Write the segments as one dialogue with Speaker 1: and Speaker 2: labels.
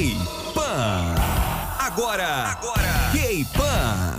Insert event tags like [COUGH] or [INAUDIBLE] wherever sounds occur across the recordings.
Speaker 1: K-Pan. Agora, agora, K-Pan.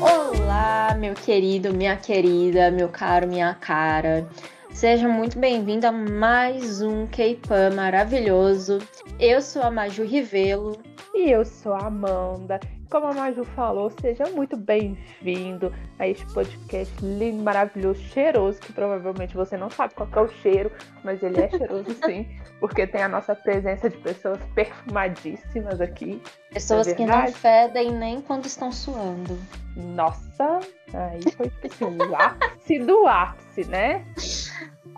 Speaker 2: Olá, meu querido, minha querida, meu caro, minha cara. Seja muito bem-vindo a mais um K-Pan maravilhoso. Eu sou a Maju Rivelo.
Speaker 3: E eu sou a Amanda. Como a Maju falou, seja muito bem-vindo a este podcast lindo, maravilhoso, cheiroso, que provavelmente você não sabe qual é o cheiro, mas ele é cheiroso [LAUGHS] sim, porque tem a nossa presença de pessoas perfumadíssimas aqui.
Speaker 2: Pessoas
Speaker 3: é
Speaker 2: que não fedem nem quando estão suando.
Speaker 3: Nossa, aí foi tipo assim, o ápice do ápice, né?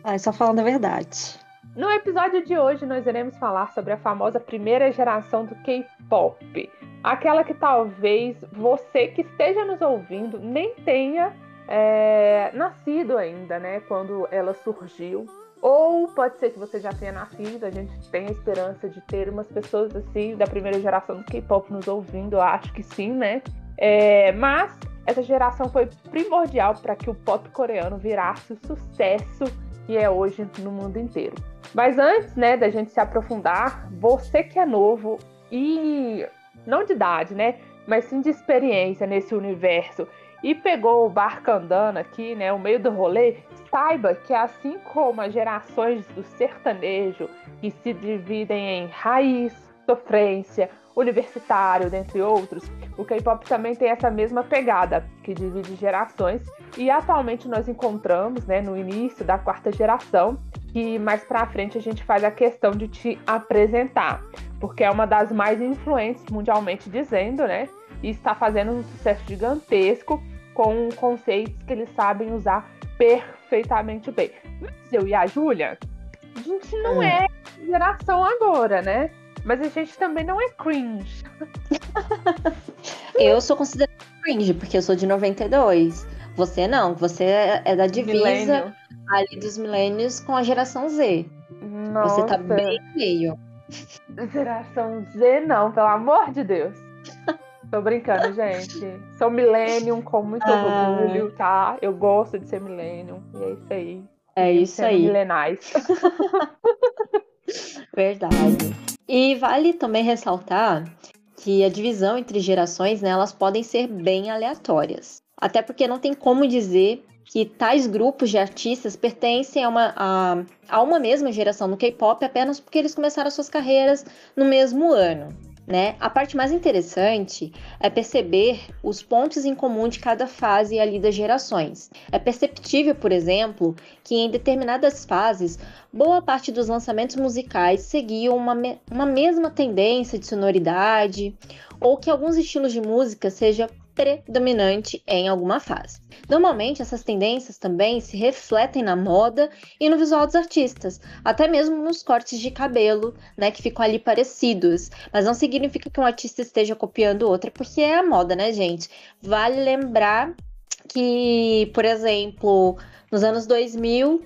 Speaker 2: Ai, só falando a verdade.
Speaker 3: No episódio de hoje, nós iremos falar sobre a famosa primeira geração do K-pop. Aquela que talvez você que esteja nos ouvindo nem tenha é, nascido ainda, né? Quando ela surgiu. Ou pode ser que você já tenha nascido, a gente tem a esperança de ter umas pessoas assim da primeira geração do K-pop nos ouvindo, eu acho que sim, né? É, mas essa geração foi primordial para que o pop coreano virasse o sucesso que é hoje no mundo inteiro. Mas antes, né, da gente se aprofundar, você que é novo e não de idade, né, mas sim de experiência nesse universo. E pegou o barco andando aqui, né, o meio do rolê, saiba que assim como as gerações do sertanejo que se dividem em raiz, sofrência, universitário, dentre outros, o K-pop também tem essa mesma pegada, que divide gerações, e atualmente nós encontramos, né, no início da quarta geração, que mais para frente a gente faz a questão de te apresentar, porque é uma das mais influentes mundialmente dizendo, né, e está fazendo um sucesso gigantesco com conceitos que eles sabem usar perfeitamente bem. Mas eu e a Júlia, a gente não hum. é geração agora, né? Mas a gente também não é cringe.
Speaker 2: eu sou considerada cringe, porque eu sou de 92. Você não, você é da divisa Milênio. ali dos milênios com a geração Z. Nossa. Você tá bem meio.
Speaker 3: Geração Z, não, pelo amor de Deus. Tô brincando, gente. Sou millennium com muito ah. orgulho, tá? Eu gosto de ser millennium. E é isso aí.
Speaker 2: É isso aí.
Speaker 3: Milenais. [LAUGHS]
Speaker 2: Verdade. E vale também ressaltar que a divisão entre gerações, né, elas podem ser bem aleatórias. Até porque não tem como dizer que tais grupos de artistas pertencem a uma, a, a uma mesma geração no K-pop apenas porque eles começaram suas carreiras no mesmo ano né? A parte mais interessante é perceber os pontos em comum de cada fase ali das gerações. É perceptível, por exemplo, que em determinadas fases, boa parte dos lançamentos musicais seguiam uma, me uma mesma tendência de sonoridade, ou que alguns estilos de música sejam predominante em alguma fase. Normalmente, essas tendências também se refletem na moda e no visual dos artistas, até mesmo nos cortes de cabelo, né, que ficam ali parecidos. Mas não significa que um artista esteja copiando outro, porque é a moda, né, gente? Vale lembrar que, por exemplo, nos anos 2000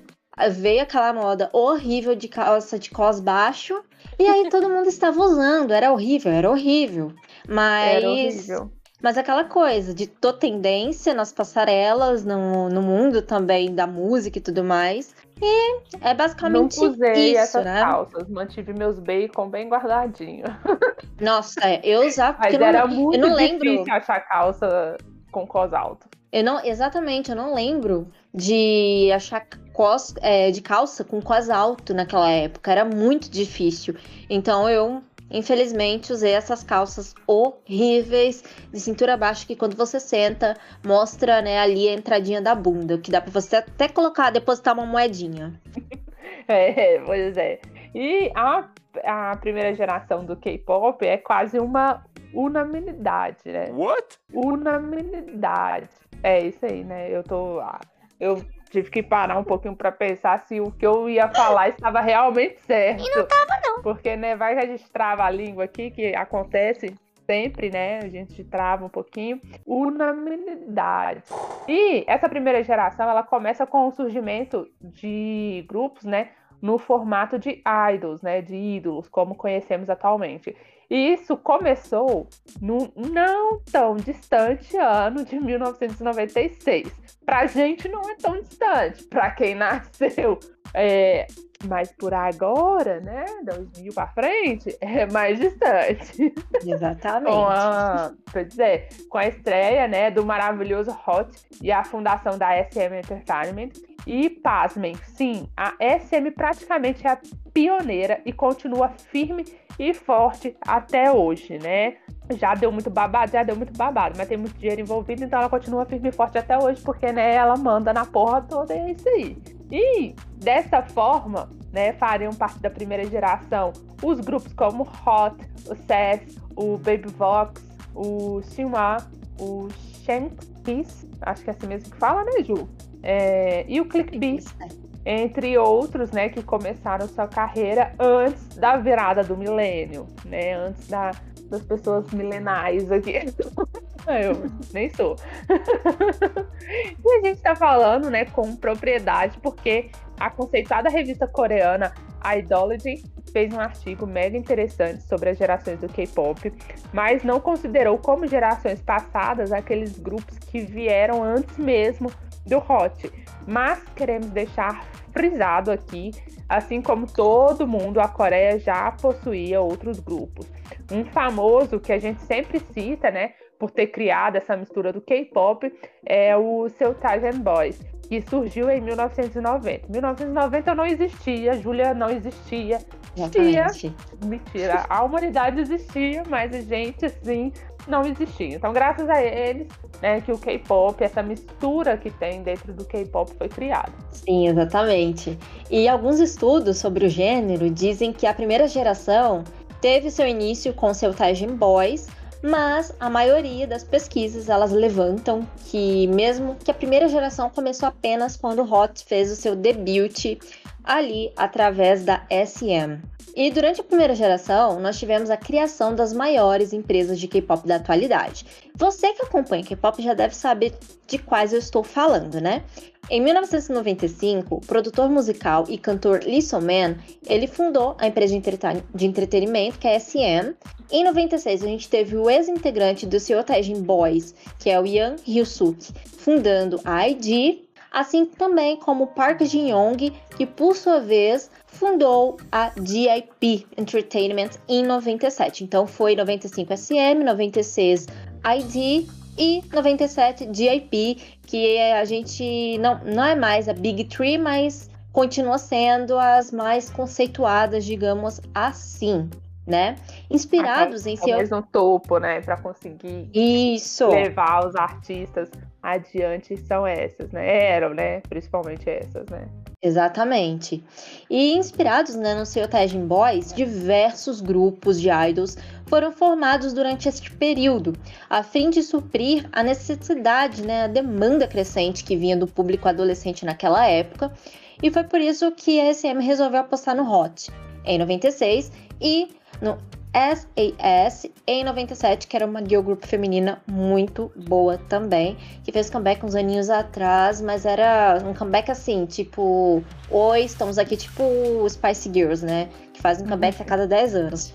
Speaker 2: veio aquela moda horrível de calça de cos baixo, e aí todo mundo estava usando, era horrível, era horrível. Mas era horrível. Mas aquela coisa de tô tendência nas passarelas, no, no mundo também da música e tudo mais. E é basicamente
Speaker 3: Não usei
Speaker 2: isso,
Speaker 3: essas
Speaker 2: né?
Speaker 3: calças, mantive meus bacon bem guardadinho. [LAUGHS]
Speaker 2: Nossa, é, eu usava
Speaker 3: Mas era não, muito eu não difícil lembro. achar calça com cos alto.
Speaker 2: Eu não, exatamente, eu não lembro de achar cos, é, de calça com cos alto naquela época. Era muito difícil. Então eu Infelizmente, usei essas calças horríveis de cintura baixa que quando você senta, mostra, né, ali a entradinha da bunda, que dá para você até colocar, depositar uma moedinha. [LAUGHS]
Speaker 3: É, pois é. E a, a primeira geração do K-pop é quase uma unanimidade, né?
Speaker 1: What?
Speaker 3: Unanimidade. É isso aí, né? Eu tô. Ah, eu tive que parar um pouquinho para pensar se o que eu ia falar estava realmente certo.
Speaker 2: E não tava, não.
Speaker 3: Porque, né, vai que a gente trava a língua aqui, que acontece sempre, né? A gente trava um pouquinho. Unanimidade. E essa primeira geração, ela começa com o surgimento de grupos, né? No formato de idols, né? De ídolos, como conhecemos atualmente. E isso começou no não tão distante ano de 1996. pra gente não é tão distante. Pra quem [LAUGHS] nasceu é, mas por agora, né, 2000 para frente, é mais distante.
Speaker 2: Exatamente.
Speaker 3: com a, pois é, com a estreia, né, do maravilhoso Hot e a fundação da SM Entertainment. E pasmem, sim, a SM praticamente é a pioneira e continua firme e forte até hoje, né? Já deu muito babado, já deu muito babado, mas tem muito dinheiro envolvido, então ela continua firme e forte até hoje, porque né, ela manda na porra toda e é isso aí. E dessa forma, né, fariam parte da primeira geração os grupos como Hot, o SES, o Baby Vox, o Xinhua, o Kiss, acho que é assim mesmo que fala, né, Ju? É, e o ClickBee, entre outros, né, que começaram sua carreira antes da virada do milênio, né, antes da, das pessoas milenais aqui. [LAUGHS] [LAUGHS] Eu nem sou. [LAUGHS] e a gente tá falando, né, com propriedade, porque a conceituada revista coreana Idology fez um artigo mega interessante sobre as gerações do K-pop, mas não considerou como gerações passadas aqueles grupos que vieram antes mesmo do Hot. Mas queremos deixar frisado aqui, assim como todo mundo, a Coreia já possuía outros grupos. Um famoso que a gente sempre cita, né, por ter criado essa mistura do K-pop, é o seu Taisen Boys, que surgiu em 1990. 1990 não existia, Júlia não existia. Existia. Mentira, a humanidade existia, mas a gente, assim, não existia. Então, graças a eles, né, que o K-pop, essa mistura que tem dentro do K-pop foi criada.
Speaker 2: Sim, exatamente. E alguns estudos sobre o gênero dizem que a primeira geração teve seu início com seu Taijin Boys, mas a maioria das pesquisas elas levantam que mesmo que a primeira geração começou apenas quando Hot fez o seu debut ali através da SM. E durante a primeira geração, nós tivemos a criação das maiores empresas de K-pop da atualidade. Você que acompanha K-pop já deve saber de quais eu estou falando, né? Em 1995, o produtor musical e cantor Lee So-man, ele fundou a empresa de entretenimento, que é a SM. Em 96, a gente teve o ex-integrante do Seo Taijin Boys, que é o Yang Hyusuk, fundando a ID, assim também como Park Jin-young, que por sua vez fundou a DIP Entertainment em 97. Então foi 95 SM, 96 ID e 97 DIP, que a gente não, não é mais a Big Three, mas continua sendo as mais conceituadas, digamos assim, né? Inspirados
Speaker 3: Até,
Speaker 2: em seu
Speaker 3: mesmo topo, né, para conseguir
Speaker 2: Isso.
Speaker 3: levar os artistas adiante são essas, né? Eram, né? Principalmente essas, né?
Speaker 2: Exatamente. E inspirados né, no seu Tajin Boys, diversos grupos de idols foram formados durante este período, a fim de suprir a necessidade, né, a demanda crescente que vinha do público adolescente naquela época, e foi por isso que a SM resolveu apostar no Hot em 96 e no SAS em 97, que era uma girl group feminina muito boa também, que fez comeback uns aninhos atrás, mas era um comeback assim, tipo, oi, estamos aqui tipo Spice Girls, né? Que fazem comeback a cada 10 anos.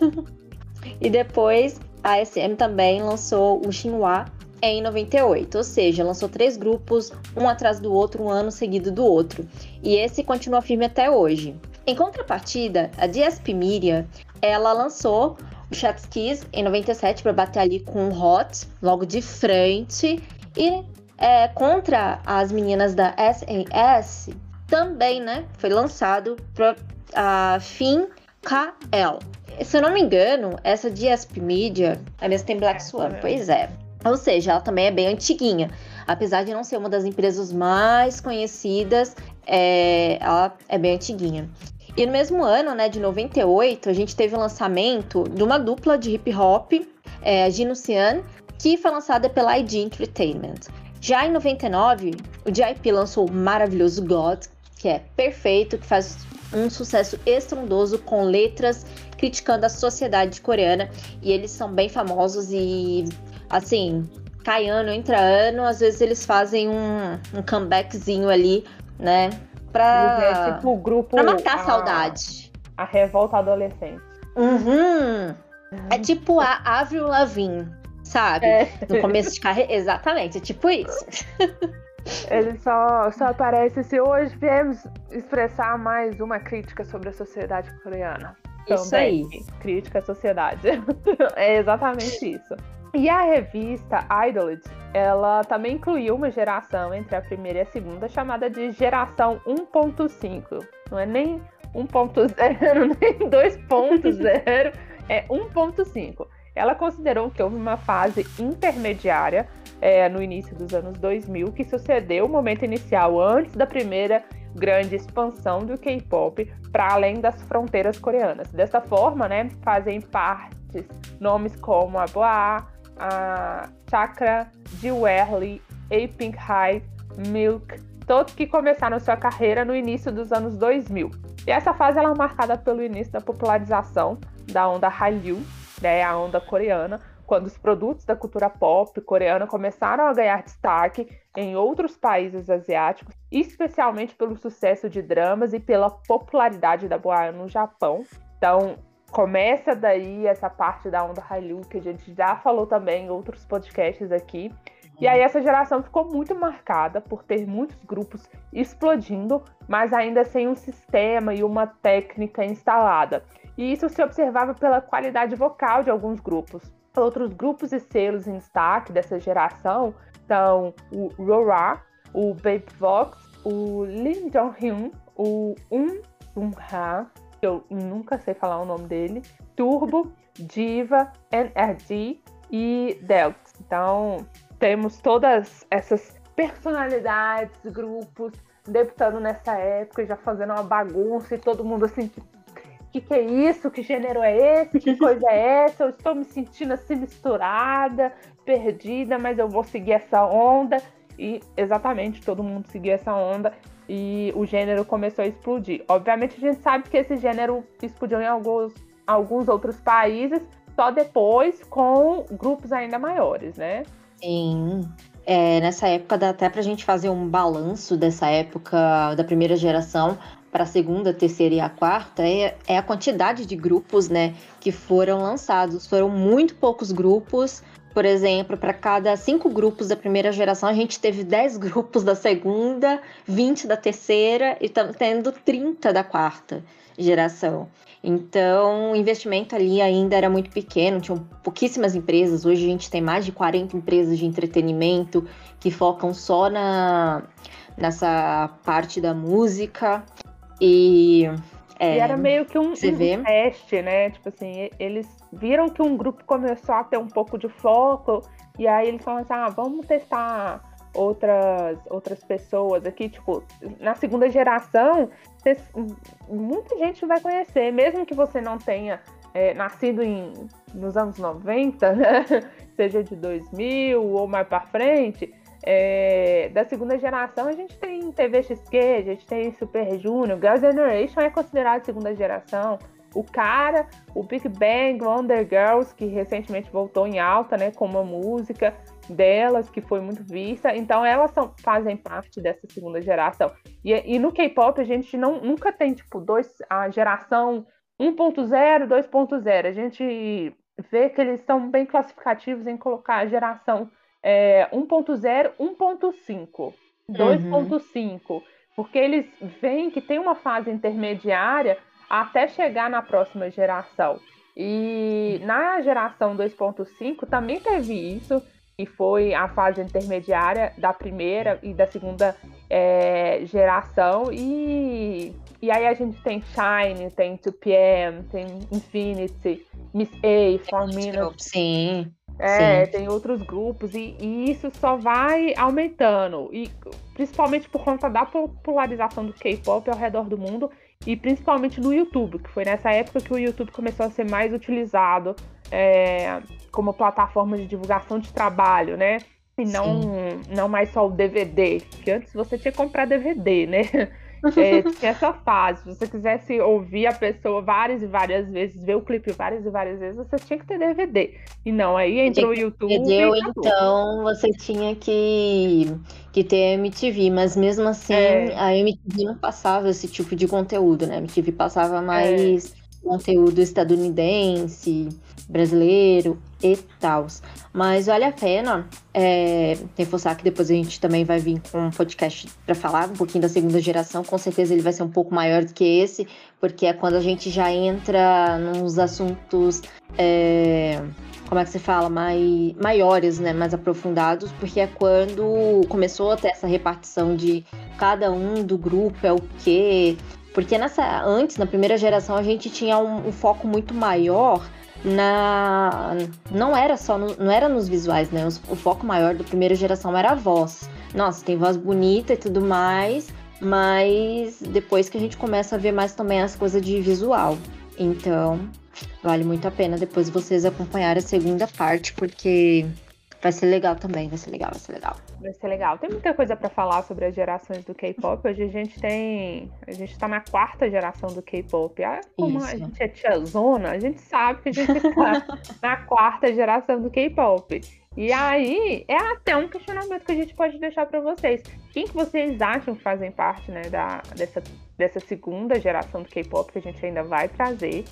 Speaker 2: e depois a SM também lançou o Xinhua em 98, ou seja, lançou três grupos, um atrás do outro, um ano seguido do outro. E esse continua firme até hoje. Em contrapartida, a DSP Media, ela lançou o Chef's Kiss em 97 para bater ali com o Hot, logo de frente. E é, contra as meninas da SAS, também, né, foi lançado para a Fim KL. Se eu não me engano, essa DSP Media é mesmo tem Black Swan, pois é. Ou seja, ela também é bem antiguinha. Apesar de não ser uma das empresas mais conhecidas, é, ela é bem antiguinha. E no mesmo ano, né, de 98, a gente teve o lançamento de uma dupla de hip hop, é, Gino Cian, que foi lançada pela ID Entertainment. Já em 99, o JIP lançou o maravilhoso God, que é perfeito, que faz um sucesso estrondoso com letras criticando a sociedade coreana. E eles são bem famosos e, assim, cai ano, entra ano, às vezes eles fazem um, um comebackzinho ali, né? Pra,
Speaker 3: é tipo o grupo.
Speaker 2: Pra matar a, saudade.
Speaker 3: A revolta adolescente.
Speaker 2: Uhum. É tipo a Avril Lavigne, sabe? É. No começo de carreira. Exatamente, é tipo isso. [LAUGHS]
Speaker 3: Ele só, só aparece se hoje viemos expressar mais uma crítica sobre a sociedade coreana.
Speaker 2: Isso
Speaker 3: Também,
Speaker 2: aí.
Speaker 3: Crítica à sociedade. [LAUGHS] é exatamente isso. E a revista Idolid, ela também incluiu uma geração entre a primeira e a segunda, chamada de geração 1.5. Não é nem 1.0, [LAUGHS] nem 2.0, é 1.5. Ela considerou que houve uma fase intermediária é, no início dos anos 2000 que sucedeu o momento inicial antes da primeira grande expansão do K-pop para além das fronteiras coreanas. Dessa forma, né, fazem parte nomes como a Boa, a Chakra, Jewelry, A-Pink High, Milk, todos que começaram sua carreira no início dos anos 2000. E essa fase ela é marcada pelo início da popularização da onda Hallyu, né, a onda coreana, quando os produtos da cultura pop coreana começaram a ganhar destaque em outros países asiáticos, especialmente pelo sucesso de dramas e pela popularidade da boa no Japão. Então, começa daí essa parte da onda Hallyu que a gente já falou também em outros podcasts aqui. E aí essa geração ficou muito marcada por ter muitos grupos explodindo, mas ainda sem um sistema e uma técnica instalada. E isso se observava pela qualidade vocal de alguns grupos. Outros grupos e selos em destaque dessa geração são o Rora, o Baby Vox, o Lim Jong-hyun, o Um Sung-ha, que eu nunca sei falar o nome dele, Turbo, Diva, NRD e Delx. Então, temos todas essas personalidades, grupos debutando nessa época, já fazendo uma bagunça e todo mundo assim, que que é isso? Que gênero é esse? Que coisa é essa? Eu estou me sentindo assim misturada, perdida, mas eu vou seguir essa onda. E exatamente, todo mundo seguiu essa onda e o gênero começou a explodir. Obviamente a gente sabe que esse gênero explodiu em alguns, alguns outros países, só depois com grupos ainda maiores, né?
Speaker 2: Sim. É, nessa época dá até pra gente fazer um balanço dessa época da primeira geração para a segunda, terceira e a quarta é, é a quantidade de grupos, né, que foram lançados. Foram muito poucos grupos. Por exemplo, para cada cinco grupos da primeira geração, a gente teve 10 grupos da segunda, 20 da terceira e estamos tendo 30 da quarta geração. Então, o investimento ali ainda era muito pequeno, tinham pouquíssimas empresas. Hoje a gente tem mais de 40 empresas de entretenimento que focam só na, nessa parte da música. E, é,
Speaker 3: e era meio que um, um teste, né? Tipo assim, eles viram que um grupo começou a ter um pouco de foco, e aí eles falaram assim, ah, vamos testar outras, outras pessoas aqui, tipo, na segunda geração, muita gente vai conhecer, mesmo que você não tenha é, nascido em, nos anos 90, né? [LAUGHS] seja de 2000 ou mais para frente, é, da segunda geração, a gente tem TVXQ, a gente tem Super Junior, Girls' Generation é considerado segunda geração. O cara, o Big Bang, Wonder Girls, que recentemente voltou em alta, né, com uma música delas que foi muito vista. Então elas são, fazem parte dessa segunda geração. E, e no K-pop a gente não, nunca tem tipo dois, a geração 1.0, 2.0. A gente vê que eles são bem classificativos em colocar a geração é, 1.0, 1.5, 2.5, porque eles veem que tem uma fase intermediária até chegar na próxima geração. E na geração 2.5 também teve isso, que foi a fase intermediária da primeira e da segunda é, geração. E, e aí a gente tem Shine, tem 2PM, tem Infinity, Miss A, 4 Minutes.
Speaker 2: Sim.
Speaker 3: É,
Speaker 2: Sim.
Speaker 3: tem outros grupos e, e isso só vai aumentando. E principalmente por conta da popularização do K-pop ao redor do mundo e principalmente no YouTube, que foi nessa época que o YouTube começou a ser mais utilizado é, como plataforma de divulgação de trabalho, né? E não, não mais só o DVD, que antes você tinha que comprar DVD, né? É, [LAUGHS] essa fase. Se você quisesse ouvir a pessoa várias e várias vezes, ver o clipe várias e várias vezes, você tinha que ter DVD. E não, aí entrou o YouTube.
Speaker 2: DVD, ou
Speaker 3: e
Speaker 2: então você tinha que, que ter MTV, mas mesmo assim
Speaker 3: É.
Speaker 2: a MTV não passava esse tipo de conteúdo, né? A MTV passava mais conteúdo estadunidense, brasileiro. E tal. Mas vale a pena é, reforçar que depois a gente também vai vir com um podcast para falar um pouquinho da segunda geração. Com certeza ele vai ser um pouco maior do que esse, porque é quando a gente já entra nos assuntos. É, como é que se fala, mai, maiores, né, mais aprofundados, porque é quando começou a ter essa repartição de cada um do grupo é o quê. Porque nessa, antes, na primeira geração, a gente tinha um, um foco muito maior na não era só no, não era nos visuais, né? O, o foco maior da primeira geração era a voz. Nossa, tem voz bonita e tudo mais, mas depois que a gente começa a ver mais também as coisas de visual. Então, vale muito a pena depois vocês acompanharem a segunda parte, porque vai ser legal também, vai ser legal, vai ser legal.
Speaker 3: Vai ser legal. Tem muita coisa para falar sobre as gerações do K-pop. Hoje a gente tem. A gente tá na quarta geração do K-pop. Ah, como Isso. a gente é tiazona, a gente sabe que a gente tá [LAUGHS] na quarta geração do K-pop. E aí, é até um questionamento que a gente pode deixar para vocês. Quem que vocês acham que fazem parte né, da, dessa, dessa segunda geração do K-pop que a gente ainda vai trazer?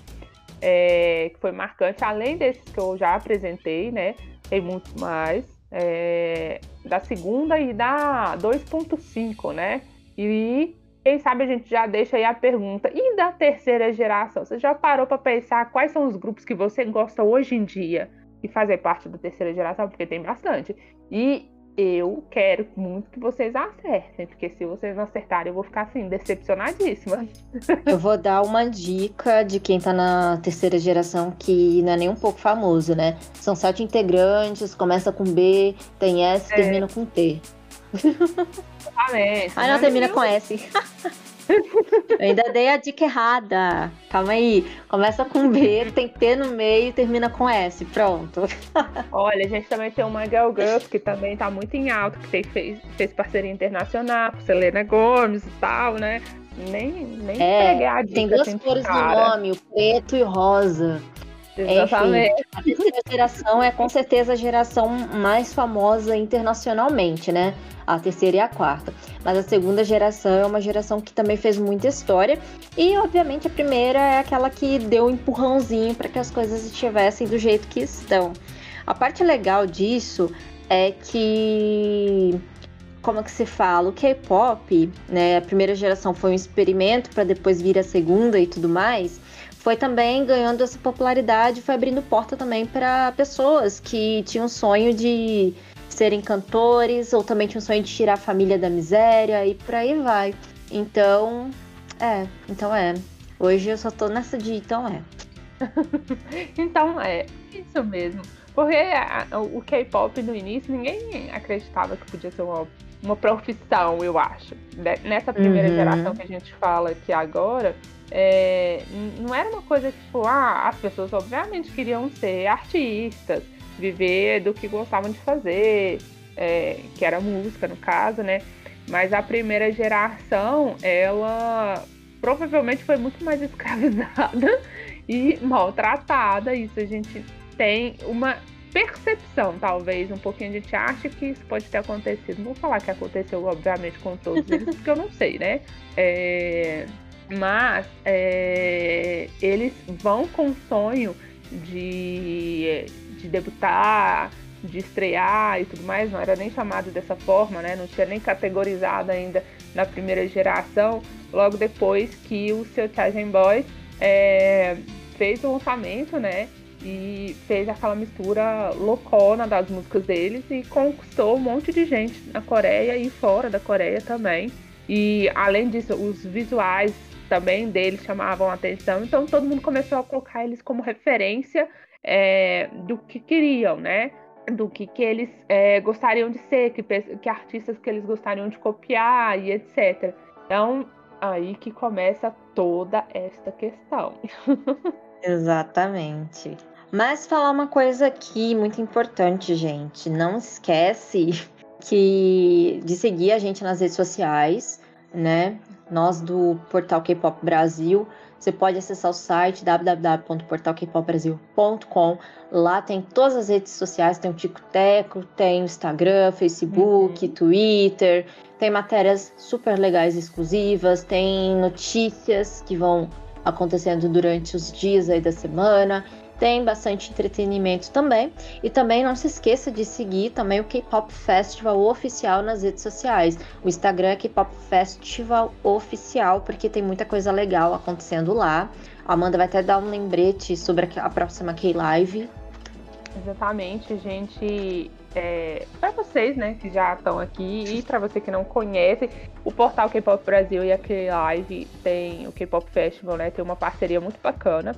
Speaker 3: É, que foi marcante, além desses que eu já apresentei, né? Tem muitos mais é, da segunda e da 2.5, né? E quem sabe a gente já deixa aí a pergunta. E da terceira geração? Você já parou para pensar quais são os grupos que você gosta hoje em dia e fazer parte da terceira geração? Porque tem bastante. E eu quero muito que vocês acertem, porque se vocês não acertarem, eu vou ficar assim, decepcionadíssima.
Speaker 2: Eu vou dar uma dica de quem tá na terceira geração que não é nem um pouco famoso, né? São sete integrantes, começa com B, tem S, é. termina com T.
Speaker 3: Exatamente.
Speaker 2: Ah, não, termina com S. [LAUGHS] Eu ainda dei a dica errada. Calma aí. Começa com B, tem T no meio e termina com S. Pronto.
Speaker 3: Olha, a gente também tem uma Girl Girls que também tá muito em alto, que fez, fez parceria internacional com Selena Gomes e tal, né? Nem, nem
Speaker 2: é, peguei a dica. Tem duas cores no nome, o preto e o rosa.
Speaker 3: Exatamente. Enfim,
Speaker 2: a terceira geração é com certeza a geração mais famosa internacionalmente, né? A terceira e a quarta. Mas a segunda geração é uma geração que também fez muita história. E, obviamente, a primeira é aquela que deu um empurrãozinho para que as coisas estivessem do jeito que estão. A parte legal disso é que como é que se fala, o K-pop, né? A primeira geração foi um experimento para depois vir a segunda e tudo mais foi também ganhando essa popularidade, foi abrindo porta também para pessoas que tinham sonho de serem cantores ou também tinham sonho de tirar a família da miséria e por aí vai. Então, é, então é. Hoje eu só tô nessa de então é. [LAUGHS]
Speaker 3: então é, isso mesmo. Porque a, o K-pop no início ninguém acreditava que podia ser uma, uma profissão, eu acho. Nessa primeira uhum. geração que a gente fala aqui agora, é, não era uma coisa tipo, ah, as pessoas obviamente queriam ser artistas, viver do que gostavam de fazer, é, que era música no caso, né? Mas a primeira geração, ela provavelmente foi muito mais escravizada [LAUGHS] e maltratada. Isso a gente tem uma percepção, talvez, um pouquinho a gente acha que isso pode ter acontecido. Não vou falar que aconteceu, obviamente, com todos eles, porque eu não sei, né? É, mas é, eles vão com o sonho de, de debutar, de estrear e tudo mais, não era nem chamado dessa forma, né? Não tinha nem categorizado ainda na primeira geração, logo depois que o seu Charging Boys é, fez o lançamento, né? E fez aquela mistura loucona das músicas deles e conquistou um monte de gente na Coreia e fora da Coreia também. E além disso, os visuais também deles chamavam a atenção, então todo mundo começou a colocar eles como referência é, do que queriam, né? Do que, que eles é, gostariam de ser, que, que artistas que eles gostariam de copiar e etc. Então, aí que começa toda esta questão. [LAUGHS]
Speaker 2: Exatamente. Mas falar uma coisa aqui muito importante, gente. Não esquece [LAUGHS] que de seguir a gente nas redes sociais, né? nós do portal K-Pop Brasil. Você pode acessar o site www.portalkpopbrasil.com. Lá tem todas as redes sociais, tem o TikTok, tem o Instagram, Facebook, uhum. Twitter, tem matérias super legais exclusivas, tem notícias que vão acontecendo durante os dias aí da semana. Tem bastante entretenimento também. E também não se esqueça de seguir também o K-Pop Festival oficial nas redes sociais. O Instagram é K-Pop Festival Oficial, porque tem muita coisa legal acontecendo lá. A Amanda vai até dar um lembrete sobre a próxima K-Live.
Speaker 3: Exatamente, gente. É, para vocês, né, que já estão aqui e para você que não conhece, o portal K-Pop Brasil e a K-Live tem o K-Pop Festival, né, tem uma parceria muito bacana.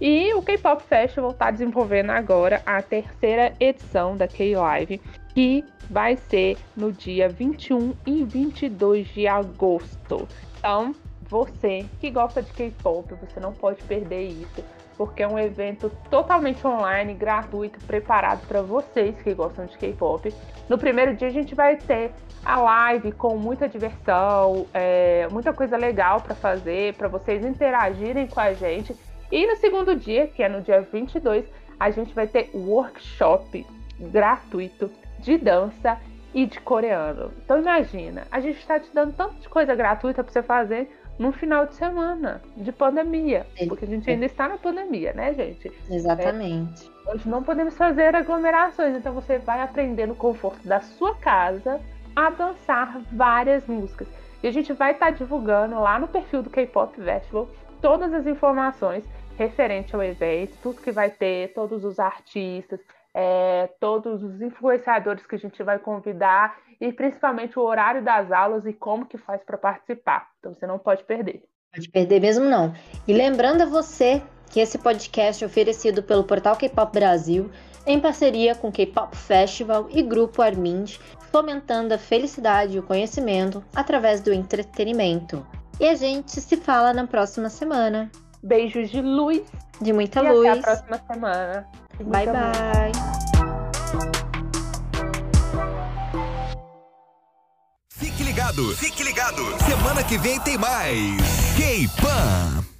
Speaker 3: E o K-Pop Festival está desenvolvendo agora a terceira edição da K-Live, que vai ser no dia 21 e 22 de agosto. Então, você que gosta de K-pop, você não pode perder isso, porque é um evento totalmente online, gratuito, preparado para vocês que gostam de K-pop. No primeiro dia a gente vai ter a live com muita diversão, é, muita coisa legal para fazer, para vocês interagirem com a gente e no segundo dia, que é no dia 22, a gente vai ter workshop gratuito de dança e de coreano. Então imagina, a gente está te dando tanta coisa gratuita para você fazer num final de semana de pandemia, porque a gente ainda está na pandemia, né, gente?
Speaker 2: Exatamente.
Speaker 3: É, hoje não podemos fazer aglomerações, então você vai aprender no conforto da sua casa a dançar várias músicas. E a gente vai estar tá divulgando lá no perfil do K-Pop Festival todas as informações referente ao evento, tudo que vai ter, todos os artistas, é, todos os influenciadores que a gente vai convidar e principalmente o horário das aulas e como que faz para participar. Então você não pode perder.
Speaker 2: Pode perder mesmo não. E lembrando a você que esse podcast é oferecido pelo portal K-Pop Brasil em parceria com K-Pop Festival e Grupo Armind, fomentando a felicidade e o conhecimento através do entretenimento. E a gente se fala na próxima semana.
Speaker 3: Beijos de luz.
Speaker 2: De muita
Speaker 3: e
Speaker 2: luz.
Speaker 3: Até a próxima semana.
Speaker 2: Bye, bye.
Speaker 1: Fique ligado, fique ligado. Semana que vem tem mais. K-Pan.